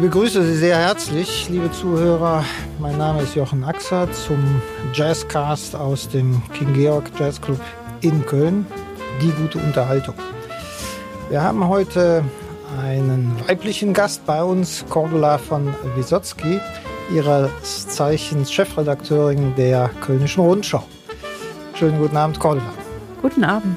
Ich begrüße Sie sehr herzlich, liebe Zuhörer. Mein Name ist Jochen Axer zum Jazzcast aus dem King Georg Jazz Club in Köln. Die gute Unterhaltung. Wir haben heute einen weiblichen Gast bei uns, Cordula von Wisotzki, ihres Zeichens Chefredakteurin der Kölnischen Rundschau. Schönen guten Abend, Cordula. Guten Abend.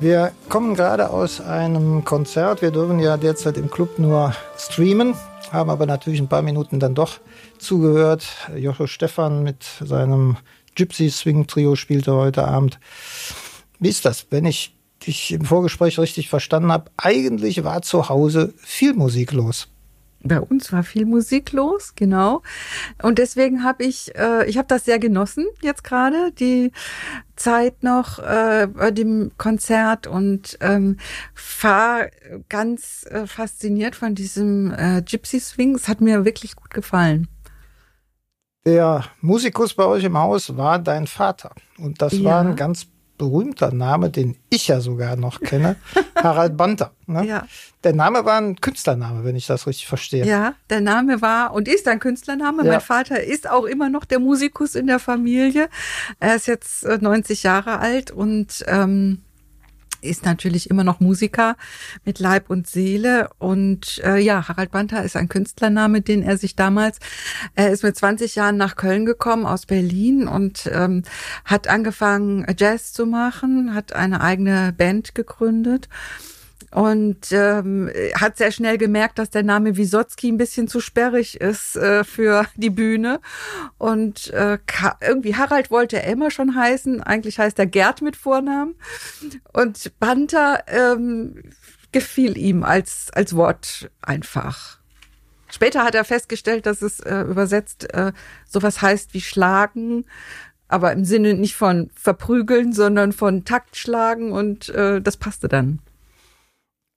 Wir kommen gerade aus einem Konzert. Wir dürfen ja derzeit im Club nur streamen, haben aber natürlich ein paar Minuten dann doch zugehört. Jocho Stefan mit seinem Gypsy Swing Trio spielte heute Abend. Wie ist das, wenn ich dich im Vorgespräch richtig verstanden habe? Eigentlich war zu Hause viel Musik los. Bei uns war viel Musik los, genau. Und deswegen habe ich, äh, ich habe das sehr genossen jetzt gerade, die Zeit noch äh, bei dem Konzert und ähm, war ganz äh, fasziniert von diesem äh, Gypsy Swing. Es hat mir wirklich gut gefallen. Der Musikus bei euch im Haus war dein Vater. Und das ja. war ein ganz berühmter Name, den ich ja sogar noch kenne, Harald Banter. Ne? Ja. Der Name war ein Künstlername, wenn ich das richtig verstehe. Ja, der Name war und ist ein Künstlername. Ja. Mein Vater ist auch immer noch der Musikus in der Familie. Er ist jetzt 90 äh, Jahre alt und ähm, ist natürlich immer noch Musiker mit Leib und Seele. Und äh, ja, Harald Banter ist ein Künstlername, den er sich damals, er ist mit 20 Jahren nach Köln gekommen aus Berlin und ähm, hat angefangen, Jazz zu machen, hat eine eigene Band gegründet und ähm, hat sehr schnell gemerkt, dass der Name Wisotzki ein bisschen zu sperrig ist äh, für die Bühne. Und äh, irgendwie Harald wollte er immer schon heißen. Eigentlich heißt er Gerd mit Vornamen. Und Banter ähm, gefiel ihm als, als Wort einfach. Später hat er festgestellt, dass es äh, übersetzt äh, sowas heißt wie schlagen, aber im Sinne nicht von verprügeln, sondern von Takt schlagen und äh, das passte dann.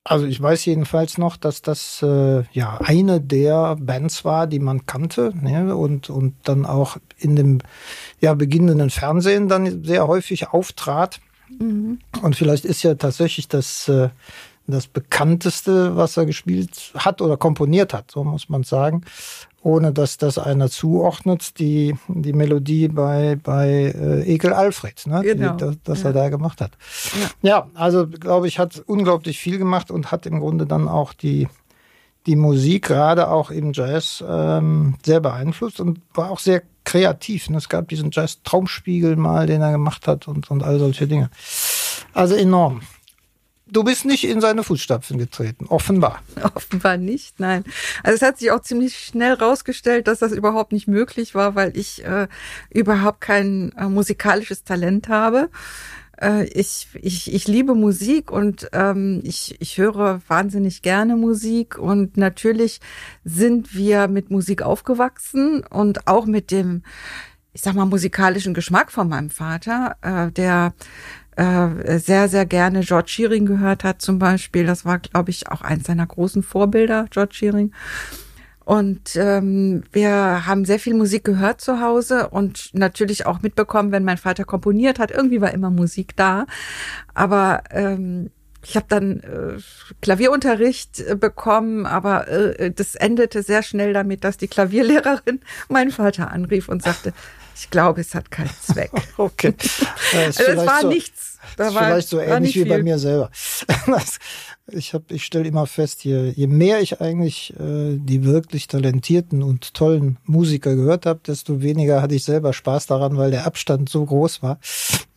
Also ich weiß jedenfalls noch, dass das äh, ja eine der Bands war, die man kannte ne? und und dann auch in dem ja beginnenden Fernsehen dann sehr häufig auftrat. Mhm. Und vielleicht ist ja tatsächlich das äh, das bekannteste, was er gespielt hat oder komponiert hat, so muss man sagen, ohne dass das einer zuordnet, die, die Melodie bei, bei äh, Ekel Alfred, ne? Genau. Die, das, das ja. er da gemacht hat. Ja, ja also glaube ich, hat unglaublich viel gemacht und hat im Grunde dann auch die, die Musik, gerade auch im Jazz, ähm, sehr beeinflusst und war auch sehr kreativ. Ne? Es gab diesen Jazz-Traumspiegel mal, den er gemacht hat und, und all solche Dinge. Also enorm. Du bist nicht in seine Fußstapfen getreten, offenbar. Offenbar nicht, nein. Also es hat sich auch ziemlich schnell rausgestellt, dass das überhaupt nicht möglich war, weil ich äh, überhaupt kein äh, musikalisches Talent habe. Äh, ich, ich, ich liebe Musik und ähm, ich, ich höre wahnsinnig gerne Musik und natürlich sind wir mit Musik aufgewachsen und auch mit dem, ich sag mal, musikalischen Geschmack von meinem Vater, äh, der äh, sehr, sehr gerne George Shearing gehört hat zum Beispiel. Das war, glaube ich, auch eins seiner großen Vorbilder, George Shearing. Und ähm, wir haben sehr viel Musik gehört zu Hause und natürlich auch mitbekommen, wenn mein Vater komponiert hat. Irgendwie war immer Musik da. Aber ähm, ich habe dann äh, Klavierunterricht äh, bekommen, aber äh, das endete sehr schnell damit, dass die Klavierlehrerin meinen Vater anrief und sagte, ich glaube, es hat keinen Zweck. okay. also es war so, nichts. Da war, vielleicht so ähnlich wie bei mir selber. ich hab, ich stelle immer fest, je, je mehr ich eigentlich äh, die wirklich talentierten und tollen Musiker gehört habe, desto weniger hatte ich selber Spaß daran, weil der Abstand so groß war,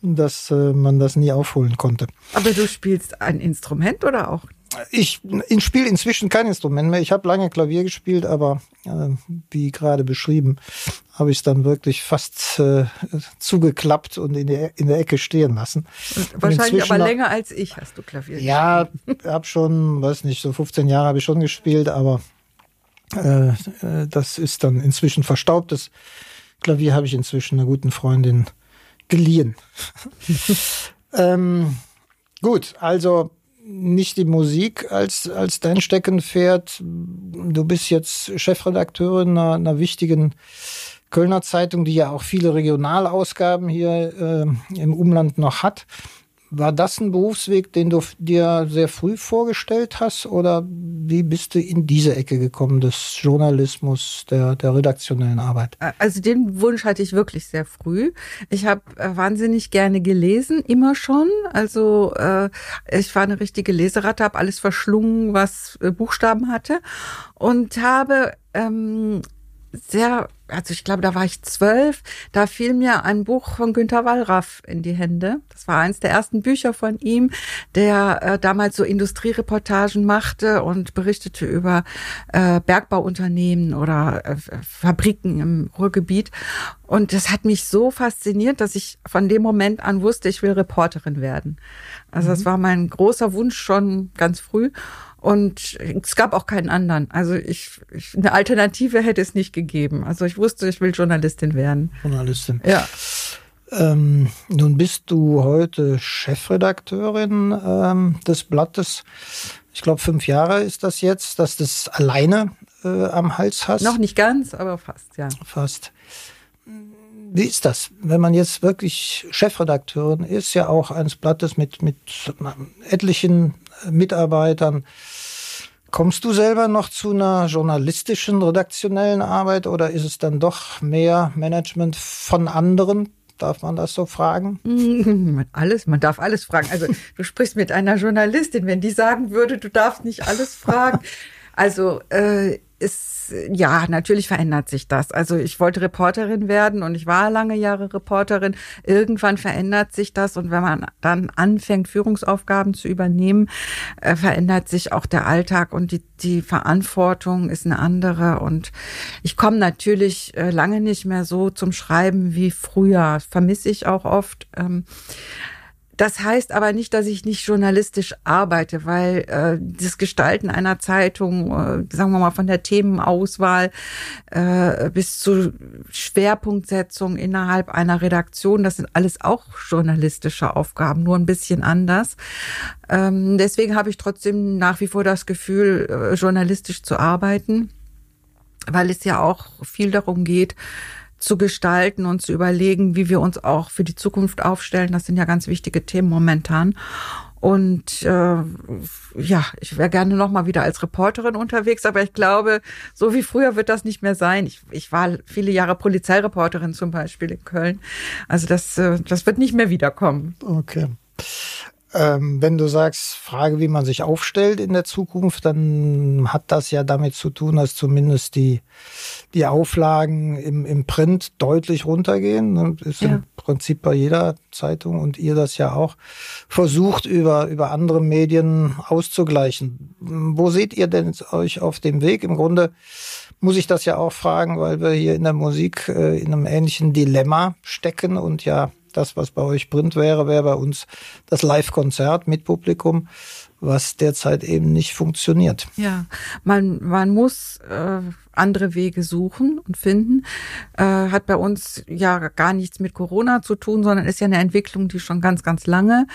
dass äh, man das nie aufholen konnte. Aber du spielst ein Instrument oder auch ich, ich spiele inzwischen kein Instrument mehr. Ich habe lange Klavier gespielt, aber äh, wie gerade beschrieben, habe ich es dann wirklich fast äh, zugeklappt und in der, in der Ecke stehen lassen. Und wahrscheinlich aber länger als ich hast du Klavier gespielt. Ja, habe schon, weiß nicht, so 15 Jahre habe ich schon gespielt, aber äh, äh, das ist dann inzwischen verstaubt. Das Klavier habe ich inzwischen einer guten Freundin geliehen. ähm, gut, also nicht die Musik als, als dein Steckenpferd. Du bist jetzt Chefredakteurin einer, einer wichtigen Kölner Zeitung, die ja auch viele Regionalausgaben hier äh, im Umland noch hat. War das ein Berufsweg, den du dir sehr früh vorgestellt hast oder wie bist du in diese Ecke gekommen des Journalismus, der, der redaktionellen Arbeit? Also den Wunsch hatte ich wirklich sehr früh. Ich habe äh, wahnsinnig gerne gelesen, immer schon. Also äh, ich war eine richtige Leseratte, habe alles verschlungen, was äh, Buchstaben hatte und habe ähm, sehr, also ich glaube, da war ich zwölf, da fiel mir ein Buch von Günter Wallraff in die Hände. Das war eines der ersten Bücher von ihm, der äh, damals so Industriereportagen machte und berichtete über äh, Bergbauunternehmen oder äh, Fabriken im Ruhrgebiet. Und das hat mich so fasziniert, dass ich von dem Moment an wusste, ich will Reporterin werden. Also das mhm. war mein großer Wunsch schon ganz früh. Und es gab auch keinen anderen. Also ich, ich, eine Alternative hätte es nicht gegeben. Also ich wusste, ich will Journalistin werden. Journalistin. Ja. Ähm, nun bist du heute Chefredakteurin ähm, des Blattes. Ich glaube, fünf Jahre ist das jetzt, dass du das alleine äh, am Hals hast. Noch nicht ganz, aber fast, ja. Fast. Wie ist das, wenn man jetzt wirklich Chefredakteurin ist, ja auch eines Blattes mit, mit etlichen Mitarbeitern? Kommst du selber noch zu einer journalistischen, redaktionellen Arbeit oder ist es dann doch mehr Management von anderen? Darf man das so fragen? Alles, man darf alles fragen. Also du sprichst mit einer Journalistin, wenn die sagen würde, du darfst nicht alles fragen. Also äh, ist, ja, natürlich verändert sich das. Also ich wollte Reporterin werden und ich war lange Jahre Reporterin. Irgendwann verändert sich das und wenn man dann anfängt, Führungsaufgaben zu übernehmen, äh, verändert sich auch der Alltag und die, die Verantwortung ist eine andere. Und ich komme natürlich äh, lange nicht mehr so zum Schreiben wie früher. Vermisse ich auch oft. Ähm, das heißt aber nicht, dass ich nicht journalistisch arbeite, weil äh, das Gestalten einer Zeitung, äh, sagen wir mal von der Themenauswahl äh, bis zur Schwerpunktsetzung innerhalb einer Redaktion, das sind alles auch journalistische Aufgaben, nur ein bisschen anders. Ähm, deswegen habe ich trotzdem nach wie vor das Gefühl, äh, journalistisch zu arbeiten, weil es ja auch viel darum geht, zu gestalten und zu überlegen, wie wir uns auch für die Zukunft aufstellen. Das sind ja ganz wichtige Themen momentan. Und äh, ja, ich wäre gerne noch mal wieder als Reporterin unterwegs, aber ich glaube, so wie früher wird das nicht mehr sein. Ich, ich war viele Jahre Polizeireporterin zum Beispiel in Köln. Also das, äh, das wird nicht mehr wiederkommen. Okay. Ähm, wenn du sagst, Frage, wie man sich aufstellt in der Zukunft, dann hat das ja damit zu tun, dass zumindest die, die Auflagen im, im Print deutlich runtergehen. Das ist ja. im Prinzip bei jeder Zeitung und ihr das ja auch versucht, über, über andere Medien auszugleichen. Wo seht ihr denn euch auf dem Weg? Im Grunde muss ich das ja auch fragen, weil wir hier in der Musik äh, in einem ähnlichen Dilemma stecken und ja das, was bei euch Print wäre, wäre bei uns das Live-Konzert mit Publikum, was derzeit eben nicht funktioniert. Ja, man, man muss äh, andere Wege suchen und finden. Äh, hat bei uns ja gar nichts mit Corona zu tun, sondern ist ja eine Entwicklung, die schon ganz, ganz lange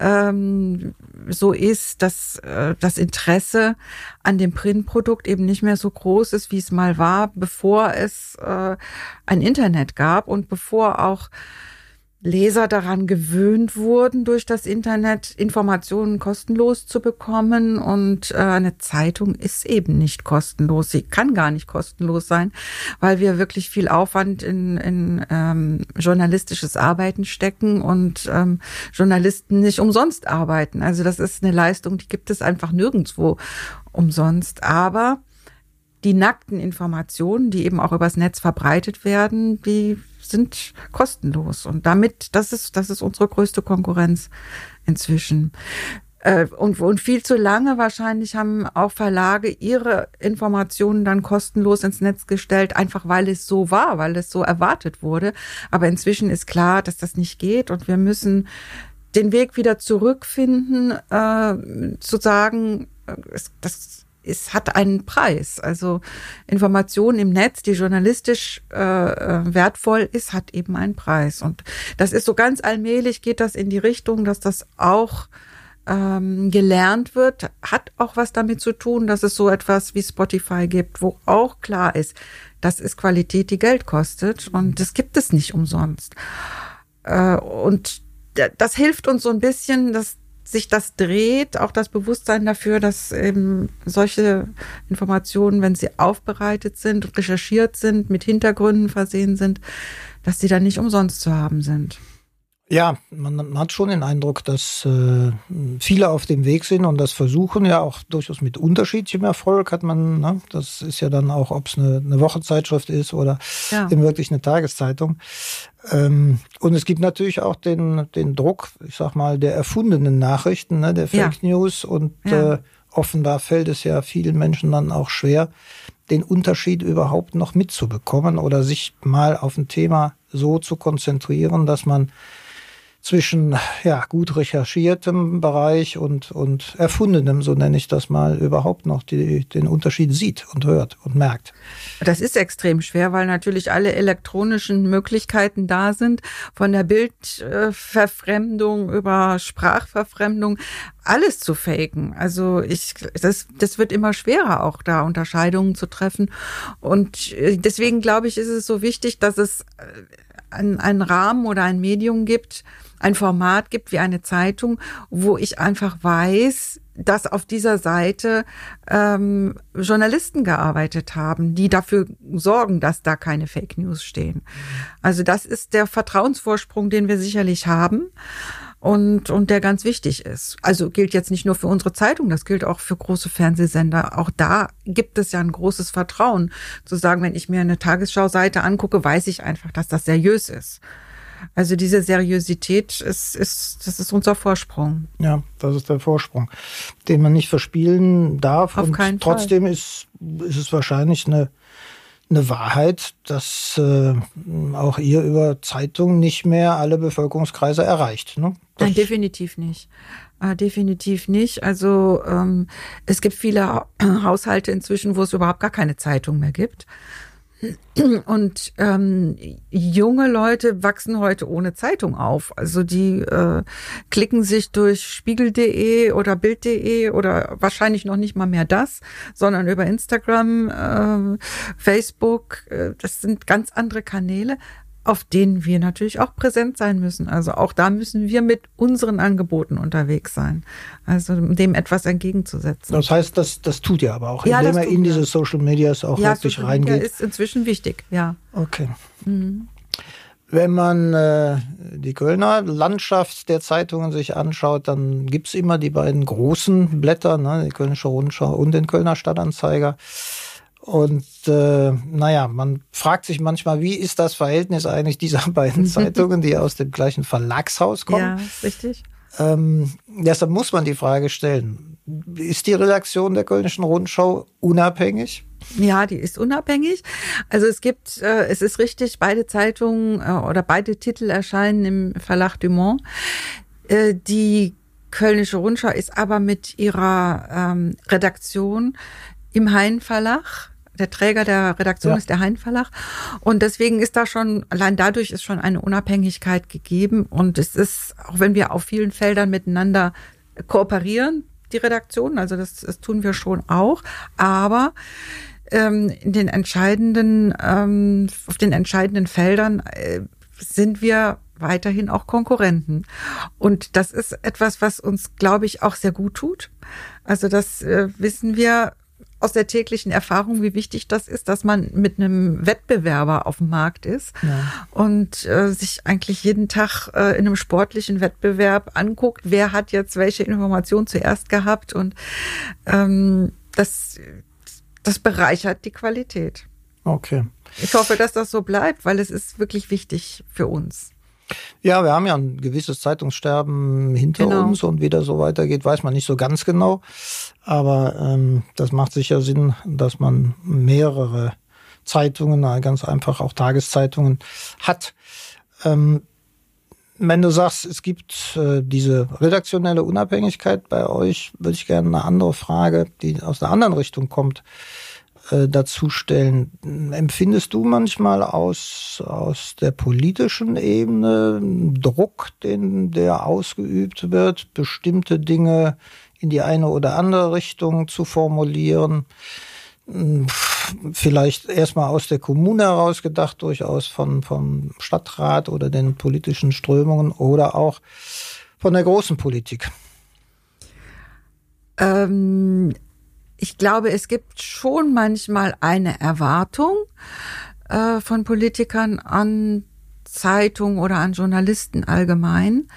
ähm, so ist, dass äh, das Interesse an dem Printprodukt eben nicht mehr so groß ist, wie es mal war, bevor es äh, ein Internet gab und bevor auch Leser daran gewöhnt wurden, durch das Internet Informationen kostenlos zu bekommen. Und äh, eine Zeitung ist eben nicht kostenlos. Sie kann gar nicht kostenlos sein, weil wir wirklich viel Aufwand in, in ähm, journalistisches Arbeiten stecken und ähm, Journalisten nicht umsonst arbeiten. Also das ist eine Leistung, die gibt es einfach nirgendwo umsonst. Aber die nackten Informationen, die eben auch übers Netz verbreitet werden, die sind kostenlos. Und damit, das ist, das ist unsere größte Konkurrenz inzwischen. Äh, und, und viel zu lange wahrscheinlich haben auch Verlage ihre Informationen dann kostenlos ins Netz gestellt, einfach weil es so war, weil es so erwartet wurde. Aber inzwischen ist klar, dass das nicht geht und wir müssen den Weg wieder zurückfinden, äh, zu sagen, äh, das es hat einen Preis. Also Information im Netz, die journalistisch äh, äh, wertvoll ist, hat eben einen Preis. Und das ist so ganz allmählich geht das in die Richtung, dass das auch ähm, gelernt wird, hat auch was damit zu tun, dass es so etwas wie Spotify gibt, wo auch klar ist, das ist Qualität, die Geld kostet und das gibt es nicht umsonst. Äh, und das hilft uns so ein bisschen, dass sich das dreht, auch das Bewusstsein dafür, dass eben solche Informationen, wenn sie aufbereitet sind, recherchiert sind, mit Hintergründen versehen sind, dass sie dann nicht umsonst zu haben sind. Ja, man hat schon den Eindruck, dass äh, viele auf dem Weg sind und das versuchen, ja auch durchaus mit unterschiedlichem Erfolg hat man, ne? das ist ja dann auch, ob es eine, eine Wochenzeitschrift ist oder ja. eben wirklich eine Tageszeitung. Ähm, und es gibt natürlich auch den, den Druck, ich sag mal, der erfundenen Nachrichten, ne? der Fake ja. News und ja. äh, offenbar fällt es ja vielen Menschen dann auch schwer, den Unterschied überhaupt noch mitzubekommen oder sich mal auf ein Thema so zu konzentrieren, dass man zwischen ja, gut recherchiertem Bereich und, und erfundenem, so nenne ich das mal, überhaupt noch die, den Unterschied sieht und hört und merkt. Das ist extrem schwer, weil natürlich alle elektronischen Möglichkeiten da sind, von der Bildverfremdung über Sprachverfremdung, alles zu faken. Also ich, das, das wird immer schwerer, auch da Unterscheidungen zu treffen. Und äh, deswegen glaube ich, ist es so wichtig, dass es einen, einen Rahmen oder ein Medium gibt, ein Format gibt wie eine Zeitung, wo ich einfach weiß, dass auf dieser Seite ähm, Journalisten gearbeitet haben, die dafür sorgen, dass da keine Fake News stehen. Also das ist der Vertrauensvorsprung, den wir sicherlich haben und, und der ganz wichtig ist. Also gilt jetzt nicht nur für unsere Zeitung, das gilt auch für große Fernsehsender. Auch da gibt es ja ein großes Vertrauen, zu sagen, wenn ich mir eine Tagesschau-Seite angucke, weiß ich einfach, dass das seriös ist. Also diese Seriosität ist, ist, das ist unser Vorsprung. Ja, das ist der Vorsprung, den man nicht verspielen darf. Auf und keinen trotzdem Fall. ist, ist es wahrscheinlich eine, eine Wahrheit, dass äh, auch ihr über Zeitungen nicht mehr alle Bevölkerungskreise erreicht. Ne? Nein, definitiv nicht. Äh, definitiv nicht. Also ähm, es gibt viele Haushalte inzwischen, wo es überhaupt gar keine Zeitung mehr gibt. Und ähm, junge Leute wachsen heute ohne Zeitung auf. Also die äh, klicken sich durch spiegel.de oder bild.de oder wahrscheinlich noch nicht mal mehr das, sondern über Instagram, äh, Facebook. Äh, das sind ganz andere Kanäle auf denen wir natürlich auch präsent sein müssen. Also auch da müssen wir mit unseren Angeboten unterwegs sein. Also dem etwas entgegenzusetzen. Das heißt, das, das tut ihr aber auch, ja, indem er in diese Social Medias auch ja, wirklich Social reingeht. Ja, ist inzwischen wichtig, ja. Okay. Mhm. Wenn man äh, die Kölner Landschaft der Zeitungen sich anschaut, dann gibt's immer die beiden großen Blätter, ne, die Kölnische Rundschau und den Kölner Stadtanzeiger. Und äh, naja, man fragt sich manchmal, wie ist das Verhältnis eigentlich dieser beiden Zeitungen, die aus dem gleichen Verlagshaus kommen? Ja, richtig. Ähm, deshalb muss man die Frage stellen, ist die Redaktion der Kölnischen Rundschau unabhängig? Ja, die ist unabhängig. Also es gibt, äh, es ist richtig, beide Zeitungen äh, oder beide Titel erscheinen im Verlag Dumont. Äh, die Kölnische Rundschau ist aber mit ihrer ähm, Redaktion im Hein Verlag der Träger der Redaktion ja. ist der Hein Verlag. Und deswegen ist da schon, allein dadurch ist schon eine Unabhängigkeit gegeben. Und es ist, auch wenn wir auf vielen Feldern miteinander kooperieren, die Redaktion, also das, das tun wir schon auch, aber ähm, in den entscheidenden, ähm, auf den entscheidenden Feldern äh, sind wir weiterhin auch Konkurrenten. Und das ist etwas, was uns, glaube ich, auch sehr gut tut. Also das äh, wissen wir aus der täglichen Erfahrung, wie wichtig das ist, dass man mit einem Wettbewerber auf dem Markt ist ja. und äh, sich eigentlich jeden Tag äh, in einem sportlichen Wettbewerb anguckt, wer hat jetzt welche Information zuerst gehabt und ähm, das, das bereichert die Qualität. Okay. Ich hoffe, dass das so bleibt, weil es ist wirklich wichtig für uns. Ja, wir haben ja ein gewisses Zeitungssterben hinter genau. uns und wie das so weitergeht, weiß man nicht so ganz genau. Aber ähm, das macht sicher Sinn, dass man mehrere Zeitungen, ganz einfach auch Tageszeitungen hat. Ähm, wenn du sagst, es gibt äh, diese redaktionelle Unabhängigkeit bei euch, würde ich gerne eine andere Frage, die aus einer anderen Richtung kommt, äh, dazu stellen. Empfindest du manchmal aus, aus der politischen Ebene Druck, den der ausgeübt wird, bestimmte Dinge in die eine oder andere Richtung zu formulieren? vielleicht erstmal aus der Kommune heraus gedacht, durchaus von, vom Stadtrat oder den politischen Strömungen oder auch von der großen Politik? Ähm, ich glaube, es gibt schon manchmal eine Erwartung äh, von Politikern an Zeitungen oder an Journalisten allgemein.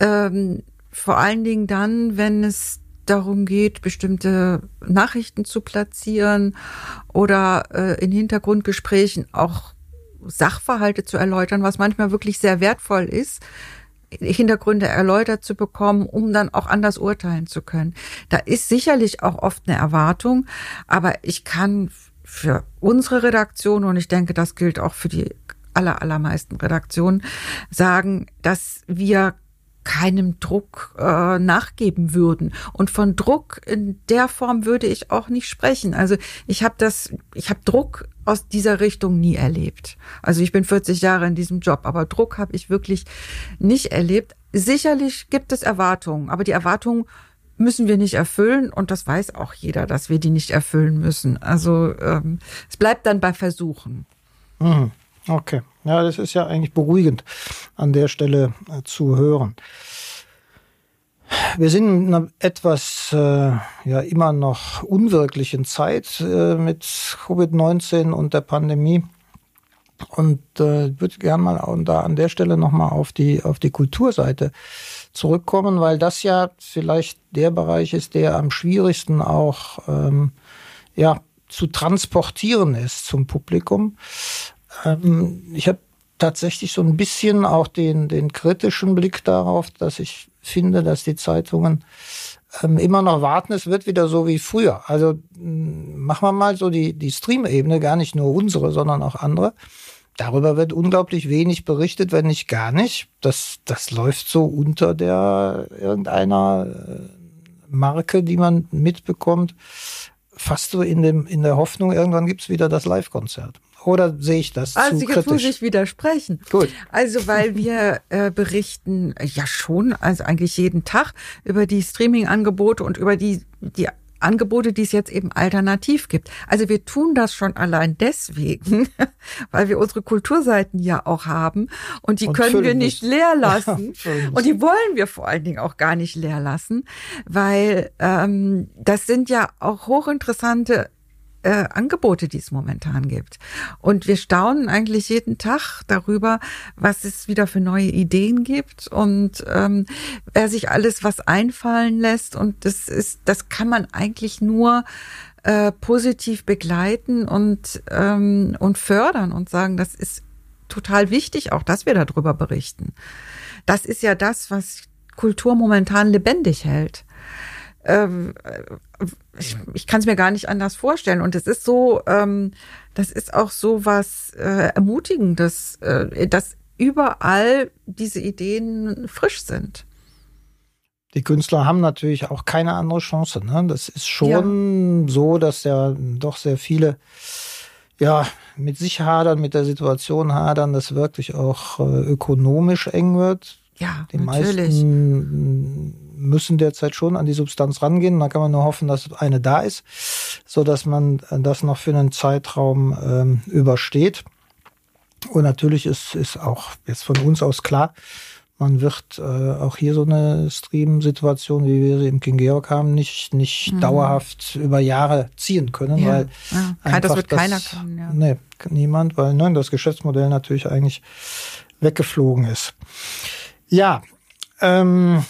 Ähm, vor allen Dingen dann, wenn es darum geht, bestimmte Nachrichten zu platzieren oder äh, in Hintergrundgesprächen auch Sachverhalte zu erläutern, was manchmal wirklich sehr wertvoll ist, Hintergründe erläutert zu bekommen, um dann auch anders urteilen zu können. Da ist sicherlich auch oft eine Erwartung, aber ich kann für unsere Redaktion und ich denke, das gilt auch für die aller, allermeisten Redaktionen sagen, dass wir keinem Druck äh, nachgeben würden. Und von Druck in der Form würde ich auch nicht sprechen. Also ich habe das, ich habe Druck aus dieser Richtung nie erlebt. Also ich bin 40 Jahre in diesem Job, aber Druck habe ich wirklich nicht erlebt. Sicherlich gibt es Erwartungen, aber die Erwartungen müssen wir nicht erfüllen und das weiß auch jeder, dass wir die nicht erfüllen müssen. Also ähm, es bleibt dann bei Versuchen. Mhm. Okay, ja, das ist ja eigentlich beruhigend an der Stelle äh, zu hören. Wir sind in einer etwas äh, ja immer noch unwirklichen Zeit äh, mit Covid-19 und der Pandemie. Und äh, würde gerne mal und da an der Stelle nochmal auf die, auf die Kulturseite zurückkommen, weil das ja vielleicht der Bereich ist, der am schwierigsten auch ähm, ja, zu transportieren ist zum Publikum. Ähm, ich habe tatsächlich so ein bisschen auch den, den kritischen Blick darauf, dass ich finde, dass die Zeitungen ähm, immer noch warten, es wird wieder so wie früher. Also machen wir mal so die, die Stream-Ebene, gar nicht nur unsere, sondern auch andere. Darüber wird unglaublich wenig berichtet, wenn nicht gar nicht. Das, das läuft so unter der irgendeiner äh, Marke, die man mitbekommt, fast so in, dem, in der Hoffnung, irgendwann gibt's wieder das Live-Konzert. Oder sehe ich das also zu kritisch? Also muss ich widersprechen. Gut. Also weil wir äh, berichten äh, ja schon, also eigentlich jeden Tag über die Streaming-Angebote und über die die Angebote, die es jetzt eben alternativ gibt. Also wir tun das schon allein deswegen, weil wir unsere Kulturseiten ja auch haben und die und können wir nicht leer lassen. und die wollen wir vor allen Dingen auch gar nicht leer lassen, weil ähm, das sind ja auch hochinteressante äh, Angebote, die es momentan gibt. Und wir staunen eigentlich jeden Tag darüber, was es wieder für neue Ideen gibt und ähm, wer sich alles was einfallen lässt. Und das ist, das kann man eigentlich nur äh, positiv begleiten und ähm, und fördern und sagen, das ist total wichtig, auch dass wir darüber berichten. Das ist ja das, was Kultur momentan lebendig hält. Ähm, ich, ich kann es mir gar nicht anders vorstellen. Und es ist so, ähm, das ist auch so was äh, Ermutigendes, äh, dass überall diese Ideen frisch sind. Die Künstler haben natürlich auch keine andere Chance. Ne? Das ist schon ja. so, dass ja doch sehr viele ja mit sich hadern, mit der Situation hadern, dass wirklich auch äh, ökonomisch eng wird. Ja, die natürlich. meisten müssen derzeit schon an die Substanz rangehen. Da kann man nur hoffen, dass eine da ist, so dass man das noch für einen Zeitraum ähm, übersteht. Und natürlich ist, ist auch jetzt von uns aus klar, man wird äh, auch hier so eine Stream-Situation, wie wir sie im King Georg haben, nicht, nicht mhm. dauerhaft über Jahre ziehen können, ja. weil ja. einfach das wird das, keiner können. Ja. Nee, niemand, weil ne, das Geschäftsmodell natürlich eigentlich weggeflogen ist. Ja, ähm,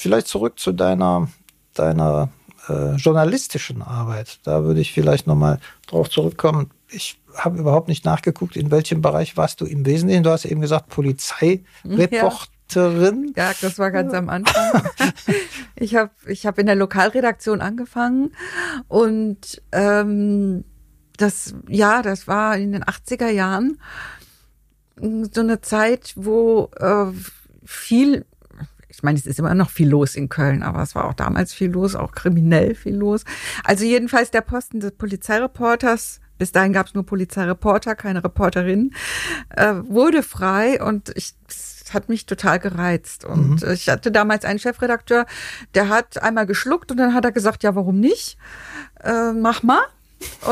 vielleicht zurück zu deiner, deiner äh, journalistischen Arbeit. Da würde ich vielleicht nochmal drauf zurückkommen. Ich habe überhaupt nicht nachgeguckt, in welchem Bereich warst du im Wesentlichen. Du hast eben gesagt, Polizeireporterin. Ja. ja, das war ganz am Anfang. ich habe ich hab in der Lokalredaktion angefangen und ähm, das, ja, das war in den 80er Jahren so eine Zeit, wo äh, viel ich meine, es ist immer noch viel los in Köln, aber es war auch damals viel los, auch kriminell viel los. Also jedenfalls der Posten des Polizeireporters, bis dahin gab es nur Polizeireporter, keine Reporterin, äh, wurde frei und ich das hat mich total gereizt. Und mhm. ich hatte damals einen Chefredakteur, der hat einmal geschluckt und dann hat er gesagt, ja, warum nicht? Äh, mach mal.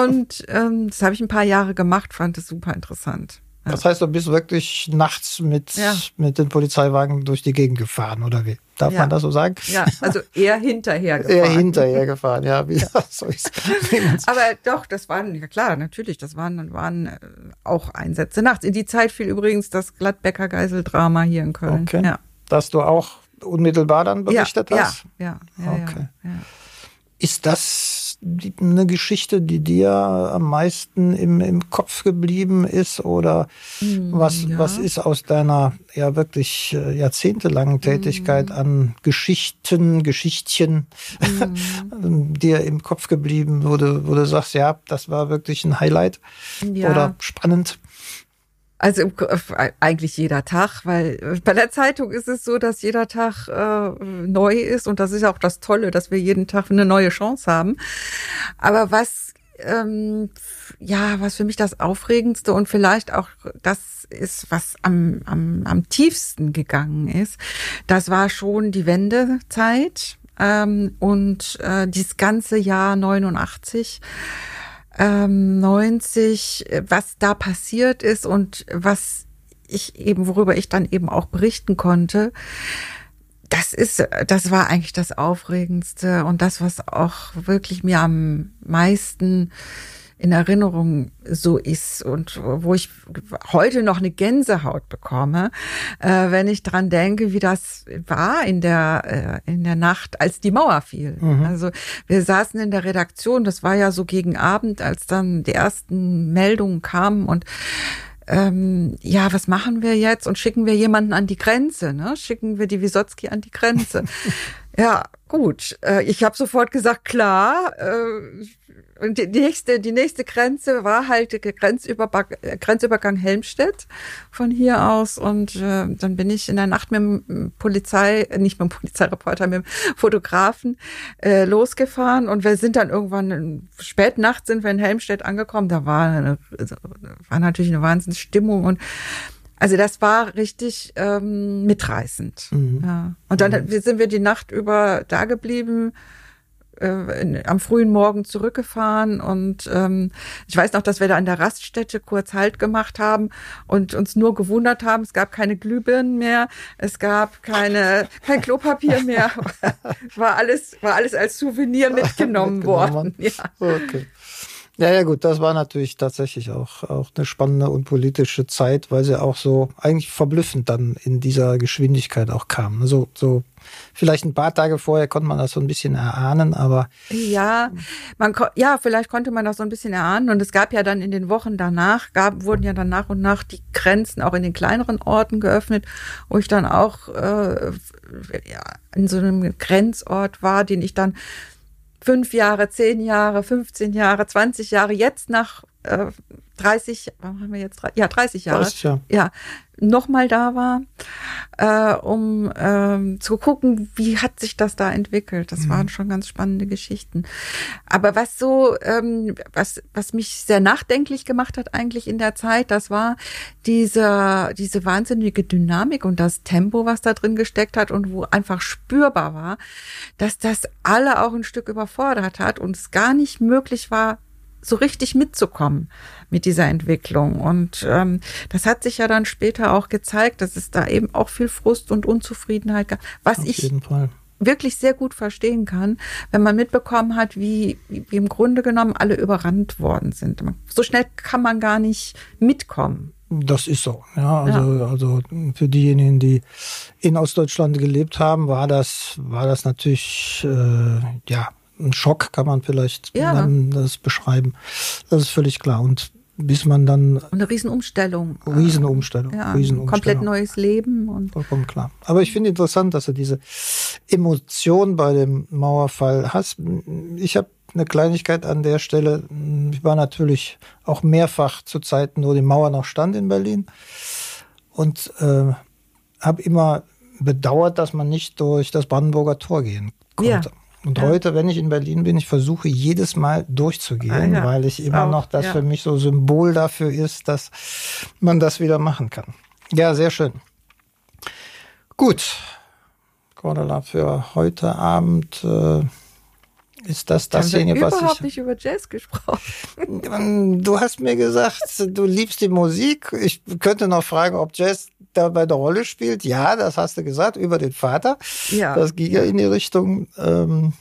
Und ähm, das habe ich ein paar Jahre gemacht, fand es super interessant. Ja. Das heißt, du bist wirklich nachts mit, ja. mit den Polizeiwagen durch die Gegend gefahren, oder wie? Darf ja. man das so sagen? Ja, also eher hinterher gefahren. Eher hinterher gefahren, ja. Wie, so ist, Aber doch, das waren, ja klar, natürlich, das waren, waren äh, auch Einsätze nachts. In die Zeit fiel übrigens das Gladbecker Geiseldrama hier in Köln. Okay. Ja. Dass du auch unmittelbar dann berichtet hast? Ja, ja, ja. okay. Ist das eine Geschichte, die dir am meisten im, im Kopf geblieben ist? Oder mm, was, ja. was ist aus deiner ja wirklich äh, jahrzehntelangen Tätigkeit mm. an Geschichten, Geschichtchen mm. dir im Kopf geblieben, wo du, wo du sagst, ja, das war wirklich ein Highlight ja. oder spannend? Also eigentlich jeder Tag, weil äh, bei der Zeitung ist es so, dass jeder Tag äh, neu ist und das ist auch das Tolle, dass wir jeden Tag eine neue Chance haben. Aber was ähm, ja, was für mich das Aufregendste und vielleicht auch das ist, was am, am, am tiefsten gegangen ist, das war schon die Wendezeit ähm, und äh, dieses ganze Jahr 89 ähm, 90, was da passiert ist und was ich eben, worüber ich dann eben auch berichten konnte. Das ist, das war eigentlich das Aufregendste und das, was auch wirklich mir am meisten in Erinnerung so ist und wo ich heute noch eine Gänsehaut bekomme, äh, wenn ich dran denke, wie das war in der äh, in der Nacht, als die Mauer fiel. Mhm. Also wir saßen in der Redaktion, das war ja so gegen Abend, als dann die ersten Meldungen kamen und ähm, ja, was machen wir jetzt? Und schicken wir jemanden an die Grenze? Ne? Schicken wir die Wisotzki an die Grenze? ja, gut. Äh, ich habe sofort gesagt, klar. Äh, und die nächste, die nächste Grenze war halt der Grenzübergang, Grenzübergang Helmstedt von hier aus. Und äh, dann bin ich in der Nacht mit dem Polizei, nicht mit dem Polizeireporter, mit dem Fotografen äh, losgefahren. Und wir sind dann irgendwann, spät nachts sind wir in Helmstedt angekommen. Da war, eine, war natürlich eine Wahnsinnsstimmung und also das war richtig ähm, mitreißend. Mhm. Ja. Und dann mhm. sind wir die Nacht über da geblieben äh, in, am frühen Morgen zurückgefahren und ähm, ich weiß noch, dass wir da an der Raststätte kurz Halt gemacht haben und uns nur gewundert haben, es gab keine Glühbirnen mehr, es gab keine kein Klopapier mehr, war alles war alles als Souvenir mitgenommen worden. Ja. Okay. Ja, ja, gut, das war natürlich tatsächlich auch, auch eine spannende und politische Zeit, weil sie auch so eigentlich verblüffend dann in dieser Geschwindigkeit auch kam. So, so vielleicht ein paar Tage vorher konnte man das so ein bisschen erahnen, aber. Ja, man, ja, vielleicht konnte man das so ein bisschen erahnen. Und es gab ja dann in den Wochen danach, gab, wurden ja dann nach und nach die Grenzen auch in den kleineren Orten geöffnet, wo ich dann auch äh, ja, in so einem Grenzort war, den ich dann fünf Jahre, zehn Jahre, 15 Jahre, 20 Jahre, jetzt nach äh, 30, warum haben wir jetzt, ja, 30 Jahre, 30, ja, ja nochmal da war, äh, um ähm, zu gucken, wie hat sich das da entwickelt. Das mhm. waren schon ganz spannende Geschichten. Aber was so, ähm, was, was mich sehr nachdenklich gemacht hat eigentlich in der Zeit, das war diese, diese wahnsinnige Dynamik und das Tempo, was da drin gesteckt hat und wo einfach spürbar war, dass das alle auch ein Stück überfordert hat und es gar nicht möglich war, so richtig mitzukommen mit dieser Entwicklung. Und ähm, das hat sich ja dann später auch gezeigt, dass es da eben auch viel Frust und Unzufriedenheit gab, was Auf ich wirklich sehr gut verstehen kann, wenn man mitbekommen hat, wie, wie im Grunde genommen alle überrannt worden sind. So schnell kann man gar nicht mitkommen. Das ist so. Ja, also, ja. also für diejenigen, die in Ostdeutschland gelebt haben, war das, war das natürlich äh, ja ein Schock, kann man vielleicht ja. das beschreiben. Das ist völlig klar. Und bis man dann. eine Riesenumstellung. Riesenumstellung. Ja, Riesenumstellung. Komplett neues Leben. Und Vollkommen klar. Aber ich finde interessant, dass du diese Emotion bei dem Mauerfall hast. Ich habe eine Kleinigkeit an der Stelle. Ich war natürlich auch mehrfach zu Zeiten, wo die Mauer noch stand in Berlin. Und äh, habe immer bedauert, dass man nicht durch das Brandenburger Tor gehen konnte. Ja. Und ja. heute, wenn ich in Berlin bin, ich versuche jedes Mal durchzugehen, ah, ja. weil ich immer Auch, noch das ja. für mich so Symbol dafür ist, dass man das wieder machen kann. Ja, sehr schön. Gut, Cordula, für heute Abend äh, Ist das dasjenige, was ich... überhaupt nicht über Jazz gesprochen. Du hast mir gesagt, du liebst die Musik. Ich könnte noch fragen, ob Jazz dabei eine Rolle spielt. Ja, das hast du gesagt, über den Vater. Ja. Das ging ja in die Richtung. Ähm,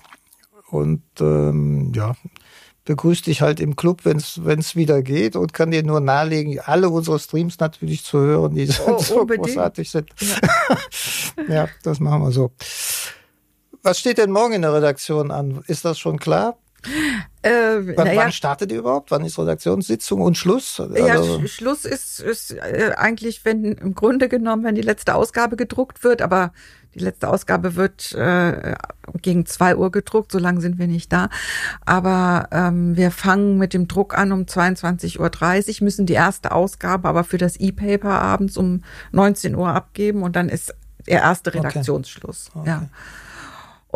und ähm, ja, begrüßt dich halt im Club, wenn es wieder geht und kann dir nur nahelegen, alle unsere Streams natürlich zu hören, die oh, so unbedingt. großartig sind. Ja. ja, das machen wir so. Was steht denn morgen in der Redaktion an? Ist das schon klar? Äh, wann, ja. wann, startet ihr überhaupt? Wann ist Redaktionssitzung und Schluss? Also ja, Schluss ist, ist äh, eigentlich, wenn im Grunde genommen, wenn die letzte Ausgabe gedruckt wird, aber die letzte Ausgabe wird äh, gegen zwei Uhr gedruckt, so lange sind wir nicht da. Aber ähm, wir fangen mit dem Druck an um 22.30 Uhr, müssen die erste Ausgabe aber für das E-Paper abends um 19 Uhr abgeben und dann ist der erste Redaktionsschluss. Okay. Okay. Ja.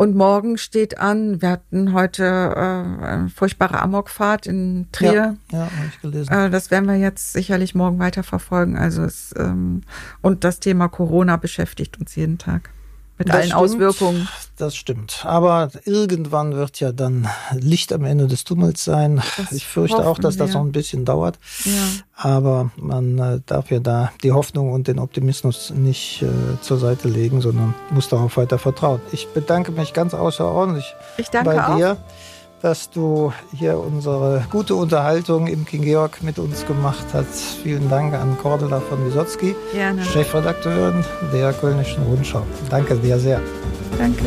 Und morgen steht an, wir hatten heute äh, eine furchtbare Amokfahrt in Trier. Ja, ja habe ich gelesen. Äh, das werden wir jetzt sicherlich morgen weiter verfolgen. Also es, ähm, und das Thema Corona beschäftigt uns jeden Tag mit das allen stimmt, Auswirkungen. Das stimmt. Aber irgendwann wird ja dann Licht am Ende des Tunnels sein. Das ich fürchte auch, dass wir. das noch ein bisschen dauert. Ja. Aber man äh, darf ja da die Hoffnung und den Optimismus nicht äh, zur Seite legen, sondern muss darauf weiter vertrauen. Ich bedanke mich ganz außerordentlich ich danke bei dir. Auch dass du hier unsere gute Unterhaltung im King Georg mit uns gemacht hast. Vielen Dank an Cordula von Wisotzki, Chefredakteurin der Kölnischen Rundschau. Danke dir sehr. Danke.